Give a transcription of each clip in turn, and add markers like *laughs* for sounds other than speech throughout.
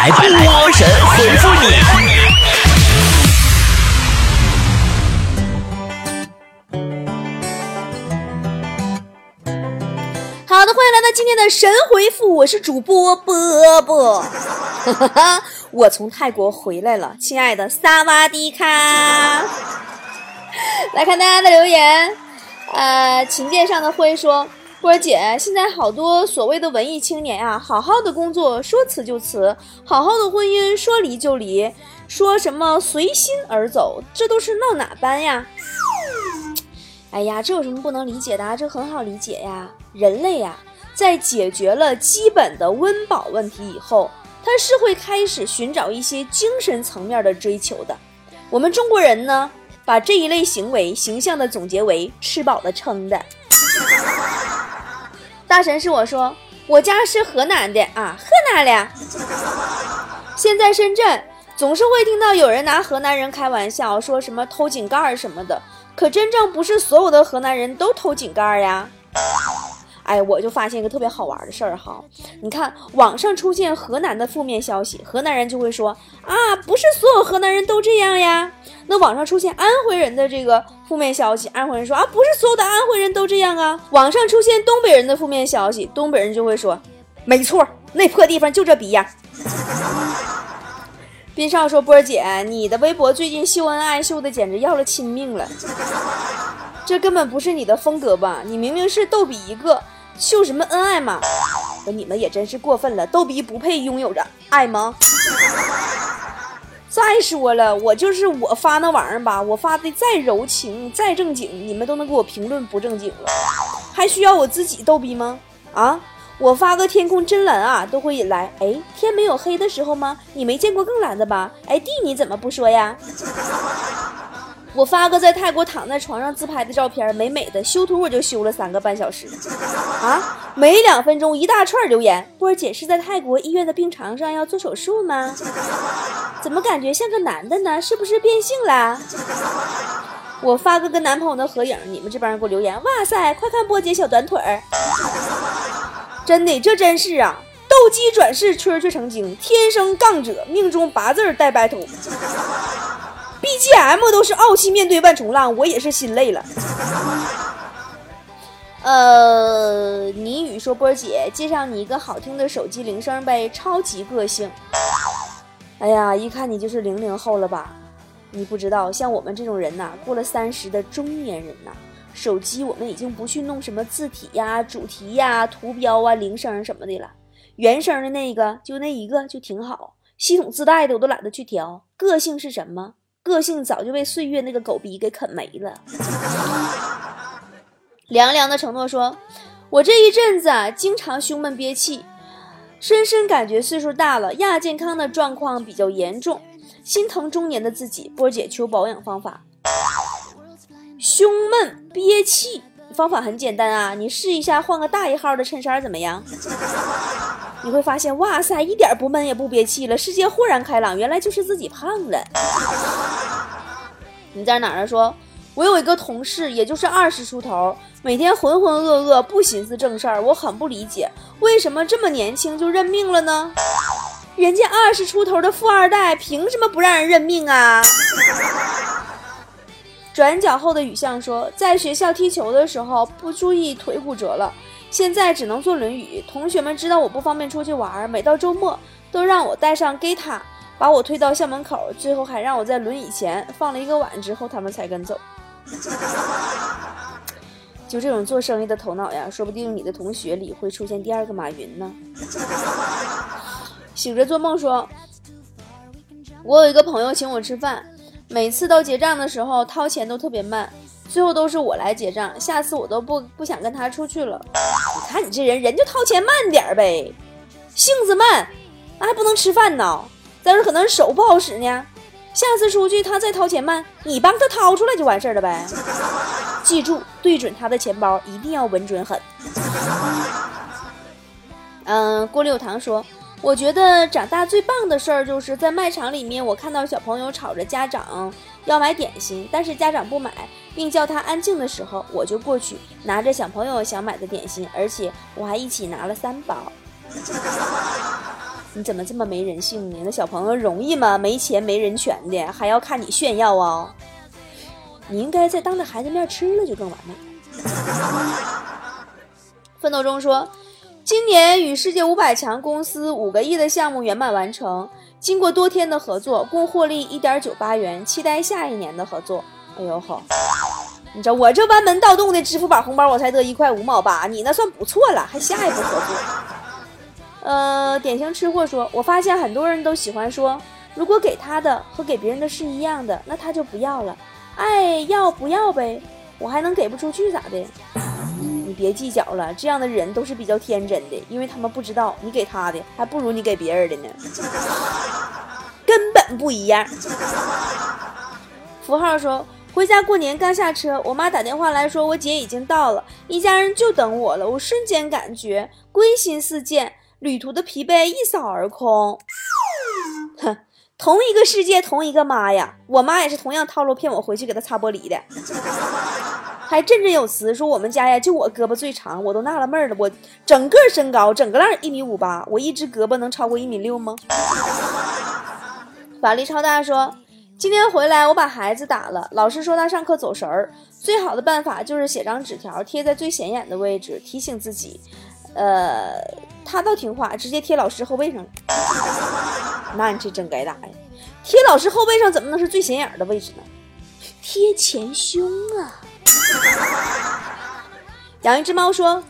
来，波神回复你。好的，欢迎来到今天的神回复，我是主播波波。*laughs* 我从泰国回来了，亲爱的萨瓦迪卡。来看大家的留言，呃，琴键上的灰说。波儿姐，现在好多所谓的文艺青年呀，好好的工作说辞就辞，好好的婚姻说离就离，说什么随心而走，这都是闹哪般呀？哎呀，这有什么不能理解的？这很好理解呀。人类呀，在解决了基本的温饱问题以后，他是会开始寻找一些精神层面的追求的。我们中国人呢，把这一类行为形象的总结为吃饱了撑的。大神是我说，我家是河南的啊，河南的。现在深圳总是会听到有人拿河南人开玩笑，说什么偷井盖什么的。可真正不是所有的河南人都偷井盖呀。哎，我就发现一个特别好玩的事儿哈，你看网上出现河南的负面消息，河南人就会说啊，不是所有河南人都这样呀。那网上出现安徽人的这个负面消息，安徽人说啊，不是所有的安徽人都这样啊。网上出现东北人的负面消息，东北人就会说，没错，那破地方就这逼样。斌少说，波儿姐，你的微博最近秀恩爱秀的简直要了亲命了，*laughs* 这根本不是你的风格吧？你明明是逗比一个，秀什么恩爱嘛？你们也真是过分了，逗比不配拥有着爱吗？*laughs* 再说了，我就是我发那玩意儿吧，我发的再柔情再正经，你们都能给我评论不正经了，还需要我自己逗逼吗？啊，我发个天空真蓝啊，都会引来哎天没有黑的时候吗？你没见过更蓝的吧？哎地你怎么不说呀？我发个在泰国躺在床上自拍的照片，美美的，修图我就修了三个半小时，啊，每两分钟一大串留言。波儿姐是在泰国医院的病床上要做手术吗？怎么感觉像个男的呢？是不是变性了？我发个跟男朋友的合影，你们这帮人给我留言，哇塞，快看波姐小短腿儿，真的，这真是啊，斗鸡转世，蛐蛐成精，天生杠者，命中八字带白头。BGM 都是傲气面对万重浪，我也是心累了。呃，倪雨说：“波姐，介绍你一个好听的手机铃声呗，超级个性。”哎呀，一看你就是零零后了吧？你不知道，像我们这种人呐，过了三十的中年人呐，手机我们已经不去弄什么字体呀、主题呀、图标啊、铃声什么的了，原声的那个就那一个就挺好，系统自带的我都懒得去调。个性是什么？个性早就被岁月那个狗逼给啃没了。凉凉的承诺说：“我这一阵子啊，经常胸闷憋气，深深感觉岁数大了，亚健康的状况比较严重，心疼中年的自己。波姐求保养方法。胸闷憋气方法很简单啊，你试一下换个大一号的衬衫怎么样？你会发现，哇塞，一点不闷也不憋气了，世界豁然开朗，原来就是自己胖了。你在哪儿啊？说，我有一个同事，也就是二十出头，每天浑浑噩噩，不寻思正事儿，我很不理解，为什么这么年轻就认命了呢？人家二十出头的富二代，凭什么不让人认命啊？转角后的雨巷说，在学校踢球的时候不注意腿骨折了。现在只能坐轮椅，同学们知道我不方便出去玩，每到周末都让我带上给他，把我推到校门口，最后还让我在轮椅前放了一个碗，之后他们才跟走。*laughs* 就这种做生意的头脑呀，说不定你的同学里会出现第二个马云呢。*laughs* 醒着做梦说，我有一个朋友请我吃饭，每次到结账的时候掏钱都特别慢。最后都是我来结账，下次我都不不想跟他出去了。你看你这人，人就掏钱慢点呗，性子慢，那还不能吃饭呢。再说可能手不好使呢，下次出去他再掏钱慢，你帮他掏出来就完事儿了呗。记住，对准他的钱包，一定要稳准狠。嗯，郭六堂说，我觉得长大最棒的事儿就是在卖场里面，我看到小朋友吵着家长要买点心，但是家长不买。并叫他安静的时候，我就过去拿着小朋友想买的点心，而且我还一起拿了三包。你怎么这么没人性呢？那小朋友容易吗？没钱没人权的，还要看你炫耀啊！你应该在当着孩子面吃了就更完美了。*laughs* 奋斗中说，今年与世界五百强公司五个亿的项目圆满完成，经过多天的合作，共获利一点九八元，期待下一年的合作。哎呦好，你知道我这弯门盗洞的支付宝红包，我才得一块五毛八，你那算不错了，还下一步合作。呃，典型吃货说，我发现很多人都喜欢说，如果给他的和给别人的是一样的，那他就不要了。爱要不要呗？我还能给不出去咋的？你别计较了，这样的人都是比较天真的，因为他们不知道你给他的还不如你给别人的呢，根本不一样。符号说，回家过年刚下车，我妈打电话来说我姐已经到了，一家人就等我了。我瞬间感觉归心似箭，旅途的疲惫一扫而空。哼。同一个世界，同一个妈呀！我妈也是同样套路骗我回去给她擦玻璃的，还振振有词说我们家呀就我胳膊最长，我都纳了闷了，我整个身高整个浪一米五八，我一只胳膊能超过一米六吗？法力超大说，今天回来我把孩子打了，老师说他上课走神儿，最好的办法就是写张纸条贴在最显眼的位置提醒自己，呃。他倒听话，直接贴老师后背上。那你这真该打呀！贴老师后背上怎么能是最显眼的位置呢？贴前胸啊！养一只猫说，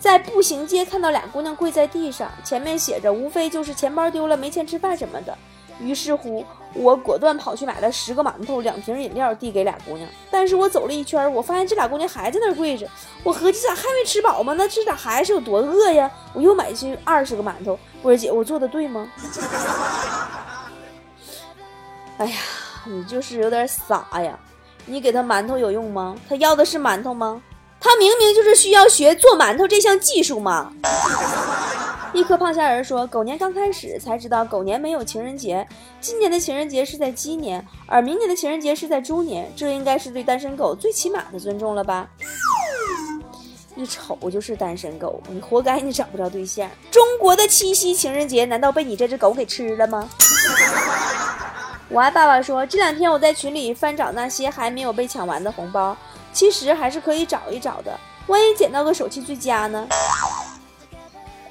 在步行街看到俩姑娘跪在地上，前面写着无非就是钱包丢了、没钱吃饭什么的。于是乎。我果断跑去买了十个馒头、两瓶饮料，递给俩姑娘。但是我走了一圈，我发现这俩姑娘还在那儿跪着。我合计咋还没吃饱吗？那这咋还是有多饿呀？我又买去二十个馒头。我说姐，我做的对吗？哎呀，你就是有点傻呀！你给他馒头有用吗？他要的是馒头吗？他明明就是需要学做馒头这项技术嘛。一颗胖虾仁说：“狗年刚开始才知道，狗年没有情人节。今年的情人节是在鸡年，而明年的情人节是在猪年。这应该是对单身狗最起码的尊重了吧？一瞅就是单身狗，你活该你找不着对象。中国的七夕情人节难道被你这只狗给吃了吗？” *laughs* 我爱爸爸说：“这两天我在群里翻找那些还没有被抢完的红包，其实还是可以找一找的，万一捡到个手气最佳呢？”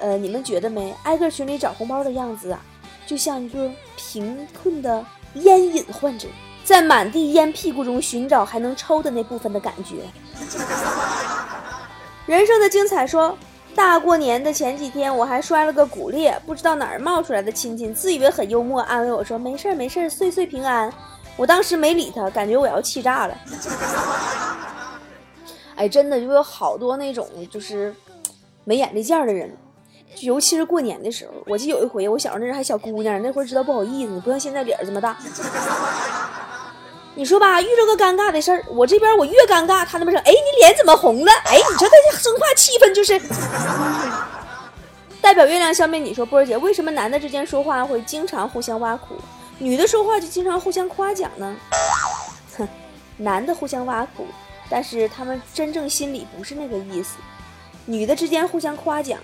呃，你们觉得没？挨个群里找红包的样子啊，就像一个贫困的烟瘾患者，在满地烟屁股中寻找还能抽的那部分的感觉。*laughs* 人生的精彩说，大过年的前几天我还摔了个骨裂，不知道哪儿冒出来的亲戚，自以为很幽默，安慰我说没事儿没事儿，岁岁平安。我当时没理他，感觉我要气炸了。*laughs* 哎，真的就有好多那种就是没眼力见儿的人。尤其是过年的时候，我记得有一回，我小时候那阵还小姑娘，那会儿知道不好意思，不像现在脸这么大。你说吧，遇着个尴尬的事儿，我这边我越尴尬，他那边说：“哎，你脸怎么红了？”哎，你说他这生化气氛就是。*laughs* 代表月亮消灭你说波儿姐，为什么男的之间说话会经常互相挖苦，女的说话就经常互相夸奖呢？哼，男的互相挖苦，但是他们真正心里不是那个意思。女的之间互相夸奖。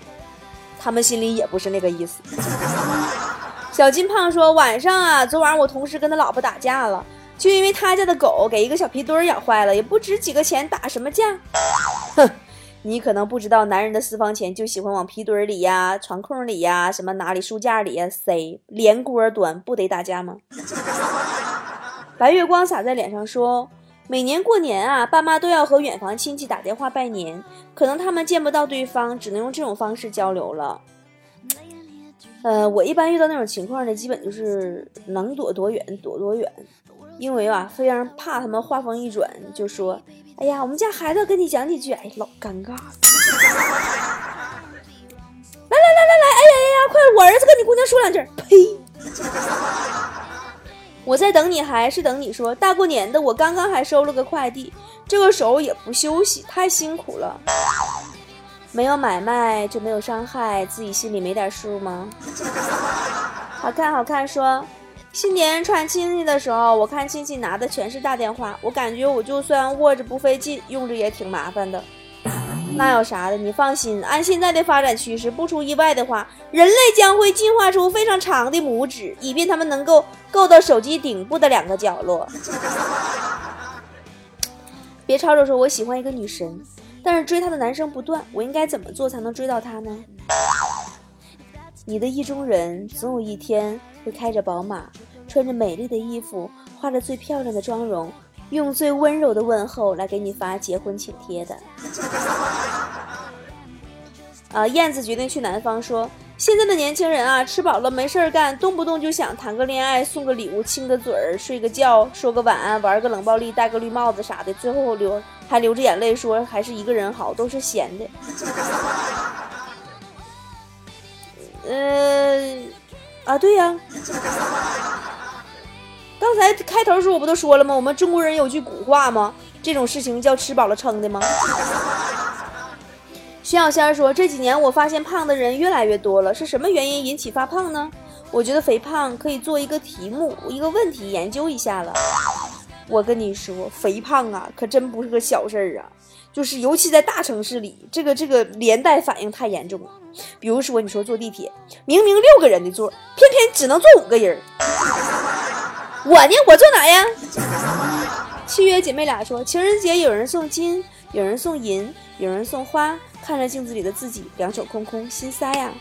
他们心里也不是那个意思。*laughs* 小金胖说：“晚上啊，昨晚我同事跟他老婆打架了，就因为他家的狗给一个小皮墩儿咬坏了，也不值几个钱，打什么架？”哼，你可能不知道，男人的私房钱就喜欢往皮墩儿里呀、床空里呀、什么哪里书架里呀塞，连锅端，不得打架吗？白月光洒在脸上说。每年过年啊，爸妈都要和远房亲戚打电话拜年，可能他们见不到对方，只能用这种方式交流了。呃，我一般遇到那种情况呢，基本就是能躲多远躲多远，因为啊，非常怕他们话锋一转就说：“哎呀，我们家孩子跟你讲几句。”哎，老尴尬。*laughs* 来来来来来，哎呀呀呀，快，我儿子跟你姑娘说两句。呸。我在等你，还是等你说大过年的，我刚刚还收了个快递，这个手也不休息，太辛苦了。没有买卖就没有伤害，自己心里没点数吗？好看好看，说新年串亲戚的时候，我看亲戚拿的全是大电话，我感觉我就算握着不费劲，用着也挺麻烦的。那有啥的？你放心，按现在的发展趋势，不出意外的话，人类将会进化出非常长的拇指，以便他们能够够到手机顶部的两个角落。*laughs* 别吵着说我喜欢一个女神，但是追她的男生不断，我应该怎么做才能追到她呢？你的意中人总有一天会开着宝马，穿着美丽的衣服，化着最漂亮的妆容。用最温柔的问候来给你发结婚请帖的。啊，燕子决定去南方，说现在的年轻人啊，吃饱了没事儿干，动不动就想谈个恋爱，送个礼物，亲个嘴儿，睡个觉，说个晚安，玩个冷暴力，戴个绿帽子啥的，最后流还流着眼泪说还是一个人好，都是闲的。呃，啊，对呀。刚才开头时候我不都说了吗？我们中国人有句古话吗？这种事情叫吃饱了撑的吗？徐小仙说：“这几年我发现胖的人越来越多了，是什么原因引起发胖呢？我觉得肥胖可以做一个题目，一个问题研究一下了。我跟你说，肥胖啊，可真不是个小事儿啊，就是尤其在大城市里，这个这个连带反应太严重了。比如说，你说坐地铁，明明六个人的座，偏偏只能坐五个人。”我呢？我坐哪呀？七月姐妹俩说，情人节有人送金，有人送银，有人送花。看着镜子里的自己，两手空空，心塞呀。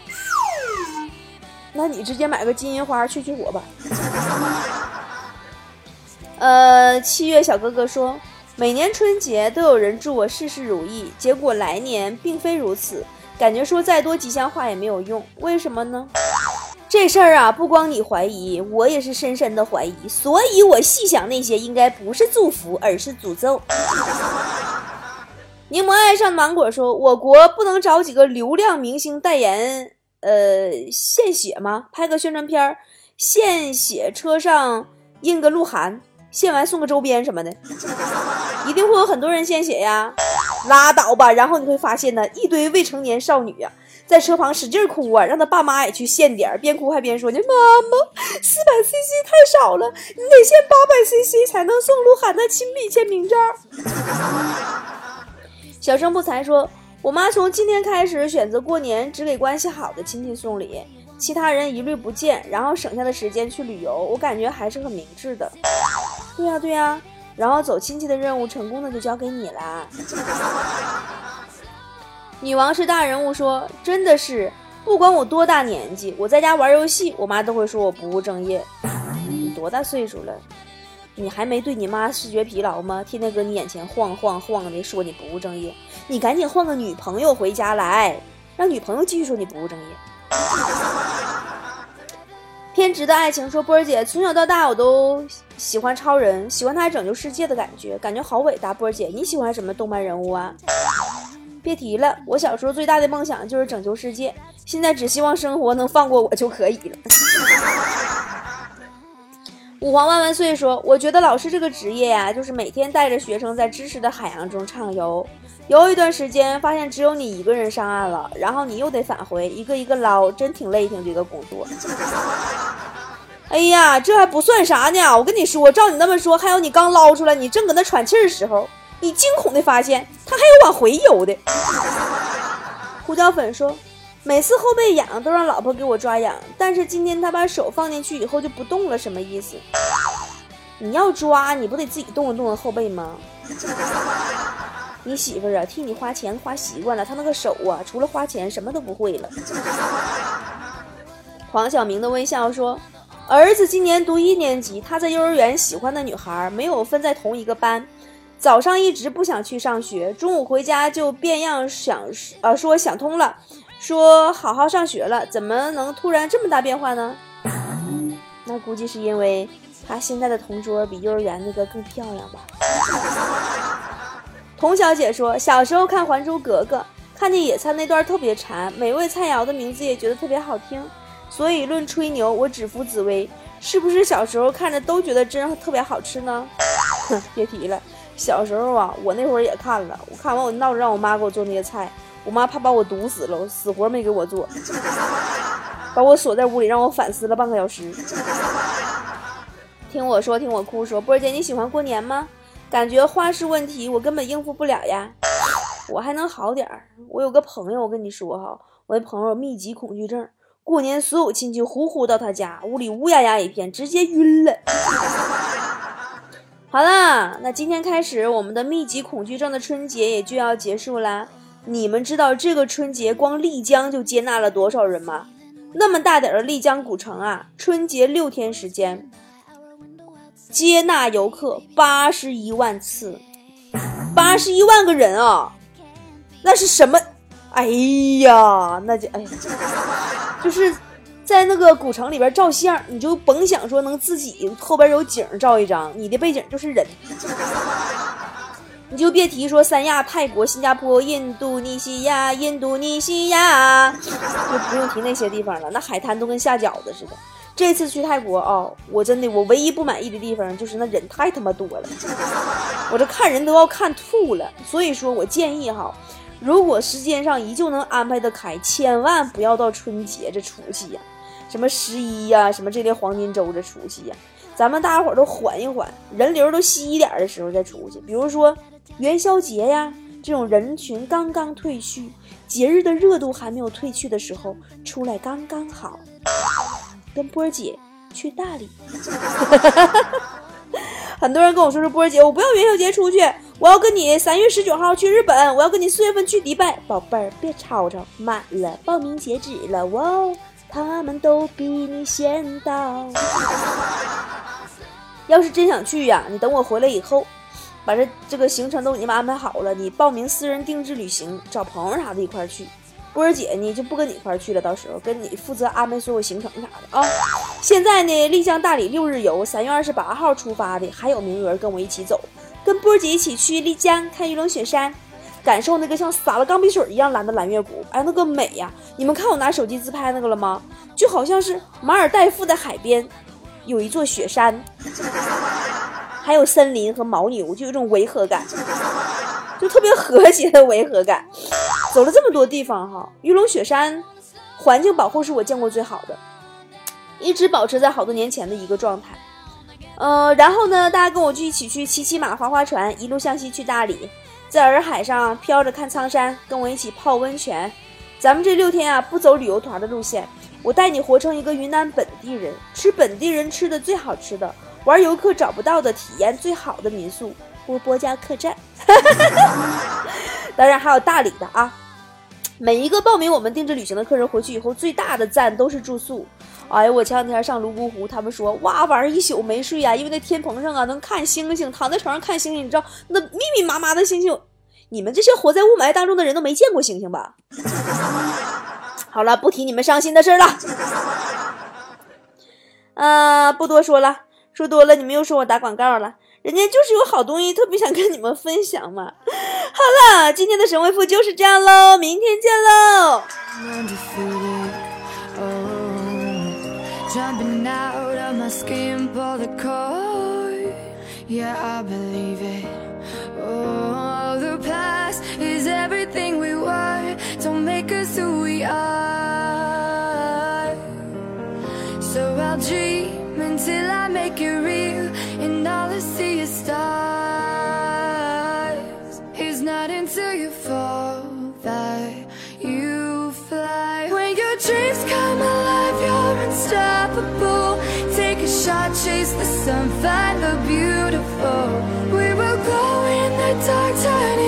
那你直接买个金银花去去火吧。*laughs* 呃，七月小哥哥说，每年春节都有人祝我事事如意，结果来年并非如此，感觉说再多吉祥话也没有用，为什么呢？这事儿啊，不光你怀疑，我也是深深的怀疑。所以我细想，那些应该不是祝福，而是诅咒。柠檬爱上芒果说：“我国不能找几个流量明星代言，呃，献血吗？拍个宣传片，献血车上印个鹿晗，献完送个周边什么的，一定会有很多人献血呀。拉倒吧，然后你会发现呢，一堆未成年少女呀。”在车旁使劲哭啊，让他爸妈也去献点儿，边哭还边说：“你妈妈，四百 CC 太少了，你得献八百 CC 才能送鹿晗的亲笔签名照。*laughs* ”小生不才说：“我妈从今天开始选择过年只给关系好的亲戚送礼，其他人一律不见，然后省下的时间去旅游。我感觉还是很明智的。”对呀对呀，然后走亲戚的任务成功的就交给你了。女王是大人物，说真的是，不管我多大年纪，我在家玩游戏，我妈都会说我不务正业。*laughs* 你多大岁数了？你还没对你妈视觉疲劳吗？天天搁你眼前晃晃晃的，说你不务正业。你赶紧换个女朋友回家来，让女朋友继续说你不务正业。偏执的爱情说波儿姐从小到大我都喜欢超人，喜欢他拯救世界的感觉，感觉好伟大。波儿姐你喜欢什么动漫人物啊？别提了，我小时候最大的梦想就是拯救世界，现在只希望生活能放过我就可以了。五皇万万岁说：“我觉得老师这个职业呀，就是每天带着学生在知识的海洋中畅游，游一段时间，发现只有你一个人上岸了，然后你又得返回，一个一个捞，真挺累挺的一个工作。*laughs* 哎呀，这还不算啥呢，我跟你说，照你那么说，还有你刚捞出来，你正搁那喘气儿时候。”你惊恐地发现，他还有往回游的。胡椒粉说：“每次后背痒都让老婆给我抓痒，但是今天他把手放进去以后就不动了，什么意思？你要抓，你不得自己动一动后背吗？你媳妇儿啊，替你花钱花习惯了，她那个手啊，除了花钱什么都不会了。”黄晓明的微笑说：“儿子今年读一年级，他在幼儿园喜欢的女孩没有分在同一个班。”早上一直不想去上学，中午回家就变样想，呃，说想通了，说好好上学了，怎么能突然这么大变化呢？那估计是因为他现在的同桌比幼儿园那个更漂亮吧。童小姐说，小时候看《还珠格格》，看见野餐那段特别馋，每位菜肴的名字也觉得特别好听，所以论吹牛，我只服紫薇。是不是小时候看着都觉得真特别好吃呢？哼，别提了。小时候啊，我那会儿也看了，我看完我闹着让我妈给我做那些菜，我妈怕把我毒死了，死活没给我做，*laughs* 把我锁在屋里让我反思了半个小时。听我说，听我哭说，波儿姐你喜欢过年吗？感觉花式问题我根本应付不了呀。我还能好点儿。我有个朋友，我跟你说哈，我那朋友密集恐惧症，过年所有亲戚呼呼到他家，屋里乌压压一片，直接晕了。好了，那今天开始，我们的密集恐惧症的春节也就要结束啦。你们知道这个春节光丽江就接纳了多少人吗？那么大点的丽江古城啊，春节六天时间，接纳游客八十一万次，八十一万个人啊，那是什么？哎呀，那就哎呀，就是在那个古城里边照相，你就甭想说能自己后边有景照一张，你的背景就是人。*laughs* 你就别提说三亚、泰国、新加坡、印度尼西亚、印度尼西亚，就不用提那些地方了，那海滩都跟下饺子似的。这次去泰国啊，我真的我唯一不满意的地方就是那人太他妈多了，我这看人都要看吐了。所以说我建议哈，如果时间上依旧能安排得开，千万不要到春节这除夕呀，什么十一呀，什么这类黄金周的出去呀，咱们大家伙都缓一缓，人流都稀一点的时候再出去，比如说。元宵节呀，这种人群刚刚退去，节日的热度还没有退去的时候，出来刚刚好。跟波儿姐去大理，*laughs* 很多人跟我说说波儿姐，我不要元宵节出去，我要跟你三月十九号去日本，我要跟你四月份去迪拜。宝贝儿，别吵吵，满了，报名截止了哇，他们都比你先到。要是真想去呀，你等我回来以后。把这这个行程都给你们安排好了，你报名私人定制旅行，找朋友啥的一块去。波儿姐呢就不跟你一块去了，到时候跟你负责安排所有行程啥的啊。现在呢，丽江大理六日游，三月二十八号出发的还有名额，跟我一起走，跟波儿姐一起去丽江看玉龙雪山，感受那个像撒了钢笔水一样蓝的蓝月谷，哎，那个美呀！你们看我拿手机自拍那个了吗？就好像是马尔代夫的海边有一座雪山。*laughs* 还有森林和牦牛，就有种违和感，就特别和谐的违和感。走了这么多地方哈，玉龙雪山环境保护是我见过最好的，一直保持在好多年前的一个状态。呃，然后呢，大家跟我就一起去骑骑马、划划船，一路向西去大理，在洱海上飘着看苍山，跟我一起泡温泉。咱们这六天啊，不走旅游团的路线，我带你活成一个云南本地人，吃本地人吃的最好吃的。玩游客找不到的体验最好的民宿波波家客栈，*laughs* 当然还有大理的啊！每一个报名我们定制旅行的客人回去以后最大的赞都是住宿。哎呀，我前两天上泸沽湖，他们说哇，晚上一宿没睡呀，因为那天棚上啊能看星星，躺在床上看星星，你知道那密密麻麻的星星，你们这些活在雾霾当中的人都没见过星星吧？好了，不提你们伤心的事了。啊，*laughs* 不多说了。说多了，你们又说我打广告了。人家就是有好东西，特别想跟你们分享嘛。好了，今天的神回复就是这样喽，明天见喽。until I stars It's not until you fall that. You fly. When your dreams come alive, you're unstoppable. Take a shot, chase the sun, find the beautiful. We will go in the dark, turning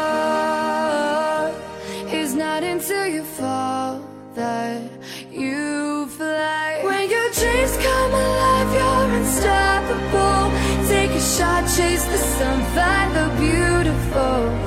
chased the sun, find the beautiful.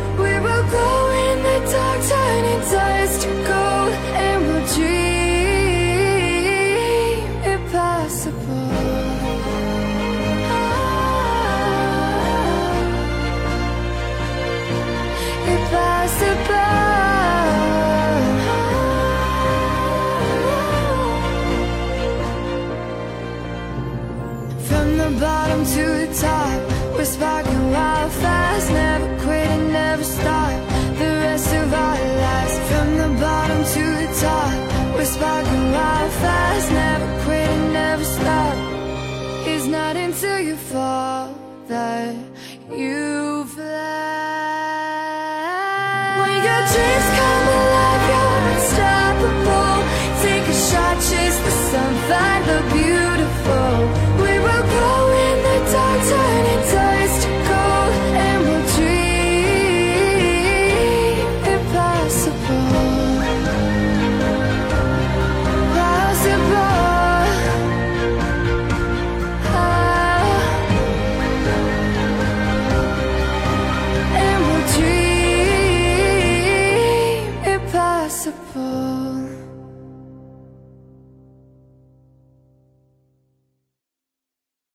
children